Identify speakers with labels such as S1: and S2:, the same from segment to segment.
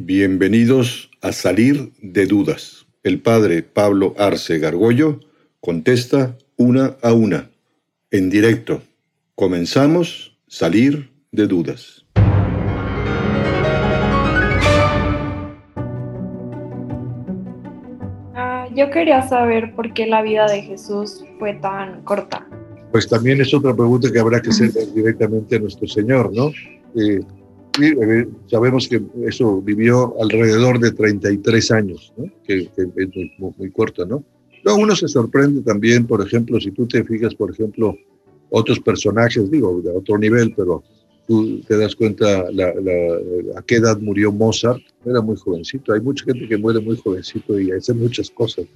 S1: Bienvenidos a Salir de Dudas. El padre Pablo Arce Gargollo contesta una a una, en directo. Comenzamos Salir de Dudas.
S2: Ah, yo quería saber por qué la vida de Jesús fue tan corta.
S3: Pues también es otra pregunta que habrá que hacer directamente a nuestro Señor, ¿no? Eh, eh, sabemos que eso vivió alrededor de 33 años, que, es muy, corto, ¿no? Luego uno se sorprende también, por ejemplo, si tú te fijas, por ejemplo, otros personajes, digo, de otro nivel, pero tú te das cuenta a qué edad murió Mozart, era muy jovencito. Hay mucha gente que muere muy jovencito y hace muchas cosas.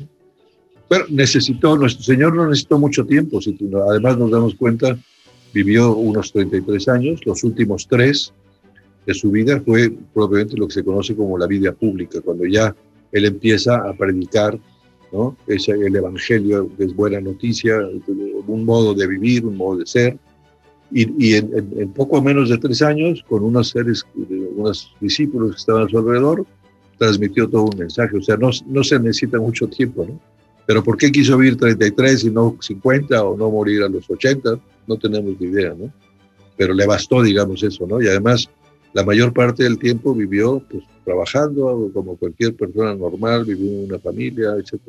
S3: Pero necesitó, nuestro Señor no necesitó mucho tiempo, si además nos damos cuenta, vivió unos 33 años, los últimos tres de su vida fue propiamente lo que se conoce como la vida pública, cuando ya él empieza a predicar ¿no? es el Evangelio, es buena noticia, un modo de vivir, un modo de ser. Y, en, poco menos de tres años, con unos seres, unos discípulos que estaban a su alrededor, transmitió todo un mensaje. O sea, no, no se necesita mucho tiempo, ¿no? Pero ¿por qué quiso vivir 33 y no 50 o no morir a los 80? No tenemos ni idea, ¿no? Pero le bastó, digamos, eso, ¿no? Y además la mayor parte del tiempo vivió pues, trabajando como cualquier persona normal, vivió en una familia, etc.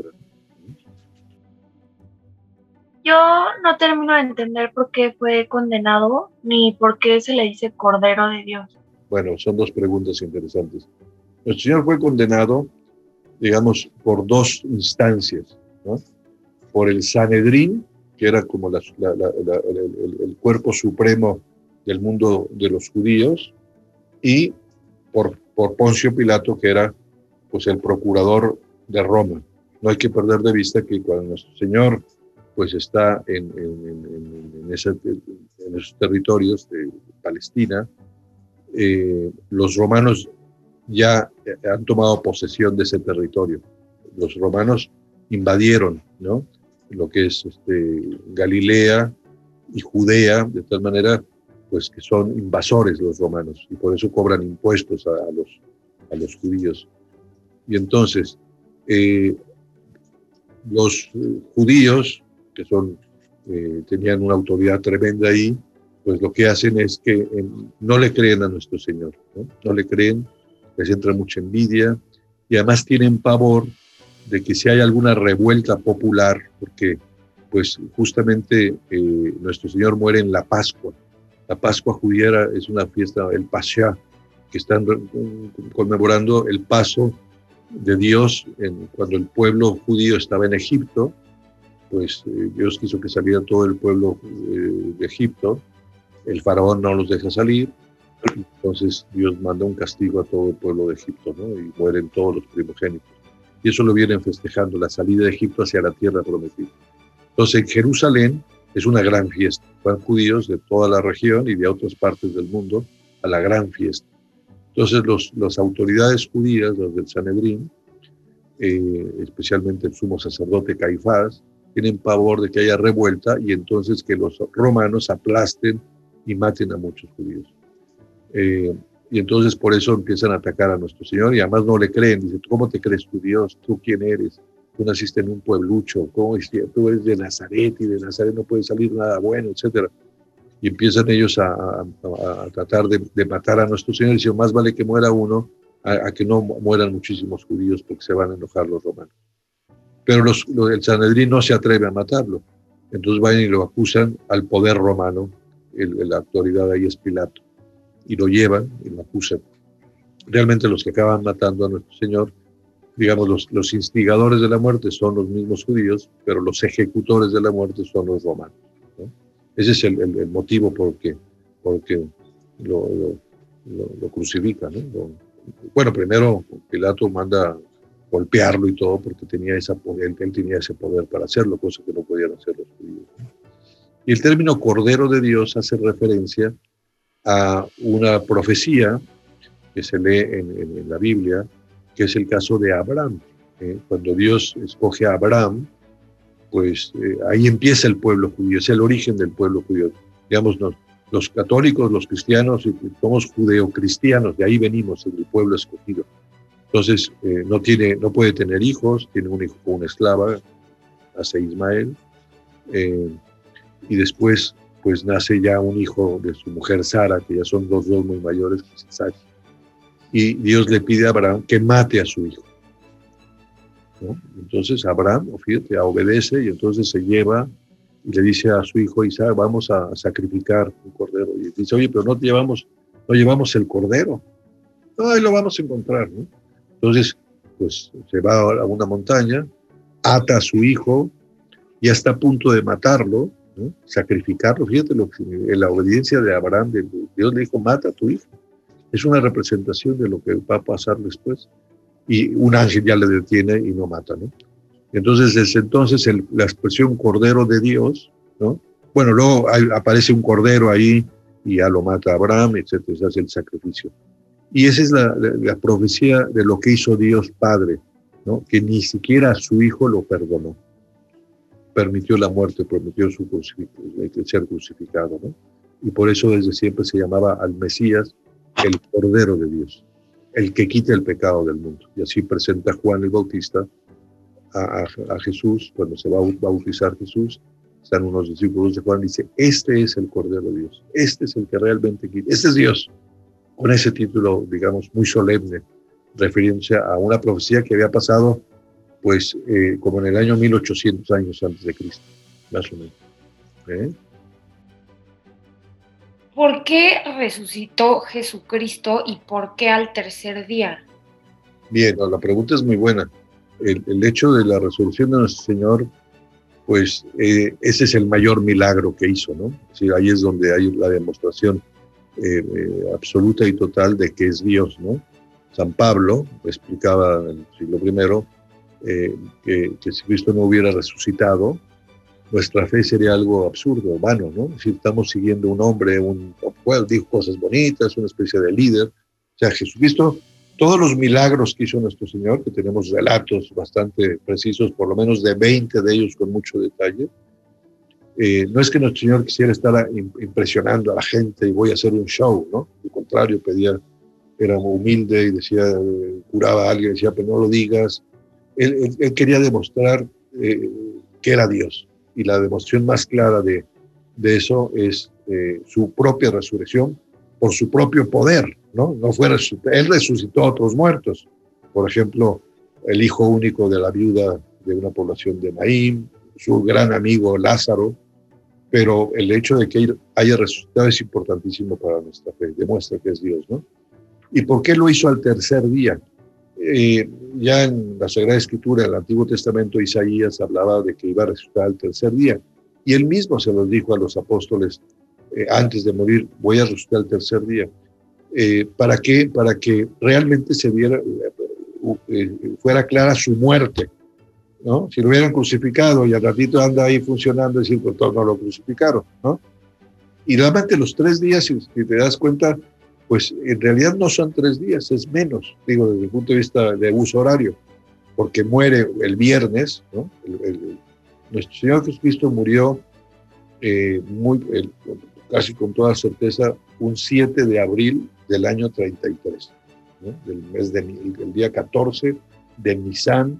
S2: Yo no termino de entender por qué fue condenado ni por qué se le dice Cordero de Dios.
S3: Bueno, son dos preguntas interesantes. El Señor fue condenado, digamos, por dos instancias. ¿no? Por el Sanedrín, que era como el, el cuerpo supremo del mundo de los judíos, y por, por Poncio Pilato, que era pues el procurador de Roma. No hay que perder de vista que cuando nuestro Señor pues está en, en, en, esos territorios de Palestina, eh, los romanos ya han tomado posesión de ese territorio. Los romanos invadieron ¿no? lo que es este, Galilea y Judea, de tal manera pues que son invasores los romanos y por eso cobran impuestos a, los, a los judíos. Y entonces, eh, los eh, judíos, que son, eh, tenían una autoridad tremenda ahí, pues lo que hacen es que no le creen a nuestro Señor, ¿no? le creen, les entra mucha envidia y además tienen pavor de que si hay alguna revuelta popular, porque pues justamente nuestro Señor muere en la Pascua, la Pascua judía es una fiesta, el Pasha, que están conmemorando el paso de Dios cuando el pueblo judío estaba en Egipto, pues eh, Dios quiso que saliera todo el pueblo eh, de Egipto, el faraón no los deja salir, entonces Dios manda un castigo a todo el pueblo de Egipto, ¿no? Y mueren todos los primogénitos. Y eso lo vienen festejando, la salida de Egipto hacia la tierra prometida. Entonces en Jerusalén es una gran fiesta. Van judíos de toda la región y de otras partes del mundo a la gran fiesta. Entonces los, las autoridades judías, los del Sanedrín, eh, especialmente el sumo sacerdote Caifás, tienen pavor de que haya revuelta y entonces que los romanos aplasten y maten a muchos judíos. Eh, y entonces por eso empiezan a atacar a nuestro Señor y además no le creen. Dicen, ¿cómo te crees tu Dios? ¿Tú quién eres? Tú naciste en un pueblucho, ¿cómo es tú eres de Nazaret y de Nazaret no puede salir nada bueno, etcétera? Y empiezan ellos a, tratar de, matar a nuestro Señor y dicen, más vale que muera uno a, que no mueran muchísimos judíos porque se van a enojar los romanos. Pero los, el Sanedrín no se atreve a matarlo. Entonces van y lo acusan al poder romano, el, la autoridad ahí es Pilato, y lo llevan y lo acusan. Realmente los que acaban matando a nuestro Señor digamos, los, los, instigadores de la muerte son los mismos judíos, pero los ejecutores de la muerte son los romanos. Ese es el, el, motivo por que, lo, lo, lo, crucifican. bueno, primero Pilato manda golpearlo y todo porque tenía esa, él, él tenía ese poder para hacerlo, cosa que no podían hacer los judíos. Y el término Cordero de Dios hace referencia a una profecía que se lee en, en la Biblia, que es el caso de Abraham. ¿eh? Cuando Dios escoge a Abraham, pues eh, ahí empieza el pueblo judío, es el origen del pueblo judío. Digamos, los católicos, los cristianos, somos judeocristianos, de ahí venimos, del pueblo escogido. Entonces, eh, no, tiene, no puede tener hijos, tiene un hijo con una esclava, hace Ismael, y después pues nace ya un hijo de su mujer Sara, que ya son dos, dos muy mayores, que es Isaac. Y Dios le pide a Abraham que mate a su hijo. Entonces Abraham, fíjate, obedece y entonces se lleva y le dice a su hijo Isaac, vamos a sacrificar un cordero. Y dice, oye, pero no llevamos, no llevamos el cordero. No, ahí lo vamos a encontrar. Entonces, pues se va a una montaña, ata a su hijo, y está a punto de matarlo, sacrificarlo. Fíjate lo que, en la obediencia de Abraham, Dios le dijo, mata a tu hijo. Es una representación de lo que va a pasar después. Y un ángel ya le detiene y no mata, ¿no? Entonces, desde entonces, la expresión Cordero de Dios, ¿no? Bueno, luego aparece un Cordero ahí y ya lo mata Abraham, etcétera, se hace el sacrificio. Y esa es la, profecía de lo que hizo Dios Padre, ¿no? que ni siquiera a su Hijo lo perdonó. Permitió la muerte, permitió su ser crucificado. ¿no? Y por eso desde siempre se llamaba al Mesías el Cordero de Dios, el que quita el pecado del mundo. Y así presenta Juan el Bautista a, Jesús, cuando se va a bautizar Jesús, están unos discípulos de Juan, dice, este es el Cordero de Dios, este es el que realmente quita, este es Dios, con ese título, digamos, muy solemne, refiriéndose a una profecía que había pasado, pues, eh, como en el año 1800 años antes de Cristo, más o menos. ¿Eh?
S4: ¿Por qué resucitó Jesucristo y por qué al tercer día?
S3: Bien, la pregunta es muy buena el, hecho de la resurrección de nuestro Señor, pues eh, ese es el mayor milagro que hizo, ¿no? ahí es donde hay la demostración eh, eh, absoluta y total de que es Dios, ¿no? San Pablo explicaba en el siglo I que, si Cristo no hubiera resucitado, nuestra fe sería algo absurdo, vano, ¿no? Si estamos siguiendo un hombre, un, well, dijo cosas bonitas, una especie de líder. O sea, Jesucristo todos los milagros que hizo nuestro Señor, que tenemos relatos bastante precisos, por lo menos de 20 de ellos con mucho detalle, eh, no es que nuestro Señor quisiera estar impresionando a la gente y voy a hacer un show, ¿no? Al contrario, pedía, era humilde y decía, curaba a alguien, decía, pero no lo digas. Él, quería demostrar eh, que era Dios. Y la demostración más clara de, de eso es eh, su propia resurrección por su propio poder, ¿no? No fue él resucitó a otros muertos. Por ejemplo, el hijo único de la viuda de una población de Naín, su gran amigo Lázaro, pero el hecho de que haya resucitado es importantísimo para nuestra fe, demuestra que es Dios, ¿no? ¿Y por qué lo hizo al tercer día? Eh, ya en la Sagrada Escritura, en el Antiguo Testamento, Isaías hablaba de que iba a resucitar al tercer día, y él mismo se lo dijo a los apóstoles eh, antes de morir, voy a resucitar al tercer día. Eh, ¿Para qué? Para que realmente se viera, eh, fuera clara su muerte. ¿no? Si lo hubieran crucificado y al ratito anda ahí funcionando, decir, pues no lo crucificaron. ¿no? Y realmente los tres días, si, te das cuenta, pues en realidad no son tres días, es menos, digo, desde el punto de vista de uso horario, porque muere el viernes, ¿no? nuestro Señor Jesucristo murió muy, casi con toda certeza, un 7 de abril del año 33, del mes de, el, día 14 de Nisan,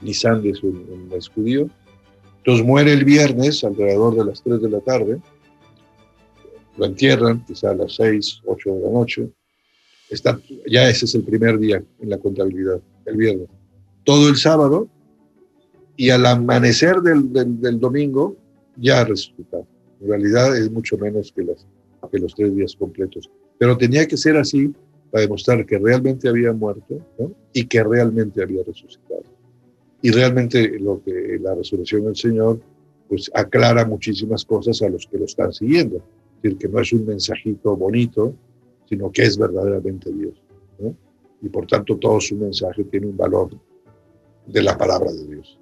S3: Nisan es un, mes judío. Entonces muere el viernes alrededor de las 3 de la tarde, lo entierran quizá a las 6, 8 de la noche. Está, ya ese es el primer día en la contabilidad, el viernes. Todo el sábado y al amanecer del, del, domingo ya resucitado. En realidad es mucho menos que, las, que los tres días completos. Pero tenía que ser así para demostrar que realmente había muerto y que realmente había resucitado. Y realmente lo que la resurrección del Señor pues aclara muchísimas cosas a los que lo están siguiendo. Es decir, que no es un mensajito bonito, sino que es verdaderamente Dios. Y por tanto todo su mensaje tiene un valor de la palabra de Dios.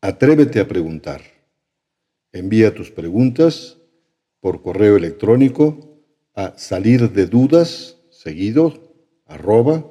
S1: Atrévete a preguntar. Envía tus preguntas por correo electrónico a salir de dudas seguido arroba